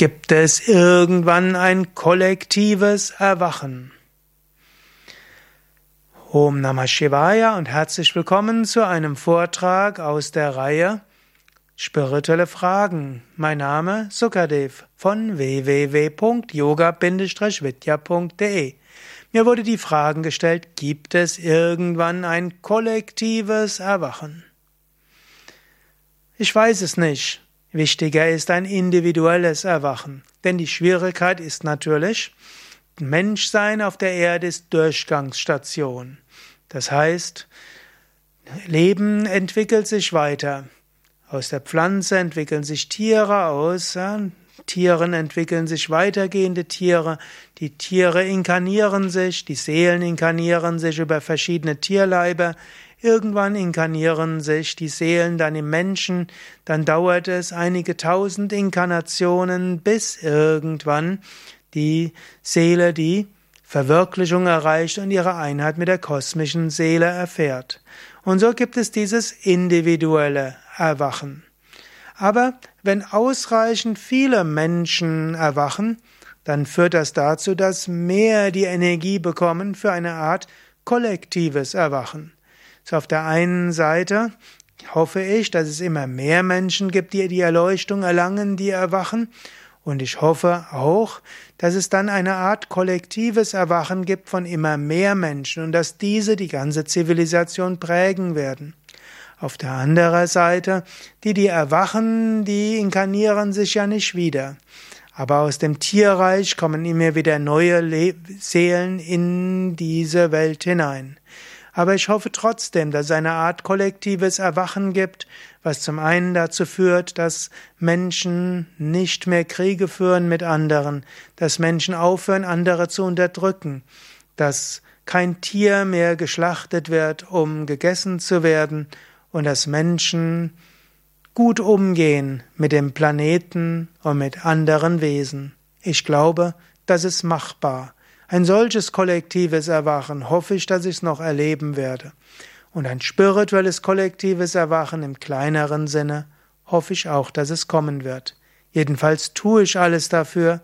Gibt es irgendwann ein kollektives Erwachen? Om Namah Shivaya und herzlich willkommen zu einem Vortrag aus der Reihe Spirituelle Fragen. Mein Name Sukadev von www.yoga-vidya.de. Mir wurde die Frage gestellt, gibt es irgendwann ein kollektives Erwachen? Ich weiß es nicht. Wichtiger ist ein individuelles Erwachen. Denn die Schwierigkeit ist natürlich, Menschsein auf der Erde ist Durchgangsstation. Das heißt, Leben entwickelt sich weiter. Aus der Pflanze entwickeln sich Tiere, aus Tieren entwickeln sich weitergehende Tiere, die Tiere inkarnieren sich, die Seelen inkarnieren sich über verschiedene Tierleiber, Irgendwann inkarnieren sich die Seelen dann im Menschen, dann dauert es einige tausend Inkarnationen, bis irgendwann die Seele die Verwirklichung erreicht und ihre Einheit mit der kosmischen Seele erfährt. Und so gibt es dieses individuelle Erwachen. Aber wenn ausreichend viele Menschen erwachen, dann führt das dazu, dass mehr die Energie bekommen für eine Art kollektives Erwachen. So auf der einen Seite hoffe ich, dass es immer mehr Menschen gibt, die die Erleuchtung erlangen, die erwachen. Und ich hoffe auch, dass es dann eine Art kollektives Erwachen gibt von immer mehr Menschen und dass diese die ganze Zivilisation prägen werden. Auf der anderen Seite, die, die erwachen, die inkarnieren sich ja nicht wieder. Aber aus dem Tierreich kommen immer wieder neue Le Seelen in diese Welt hinein. Aber ich hoffe trotzdem, dass es eine Art kollektives Erwachen gibt, was zum einen dazu führt, dass Menschen nicht mehr Kriege führen mit anderen, dass Menschen aufhören, andere zu unterdrücken, dass kein Tier mehr geschlachtet wird, um gegessen zu werden, und dass Menschen gut umgehen mit dem Planeten und mit anderen Wesen. Ich glaube, das ist machbar. Ein solches kollektives Erwachen hoffe ich, dass ich es noch erleben werde. Und ein spirituelles kollektives Erwachen im kleineren Sinne hoffe ich auch, dass es kommen wird. Jedenfalls tue ich alles dafür,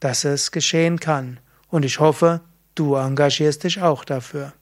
dass es geschehen kann. Und ich hoffe, du engagierst dich auch dafür.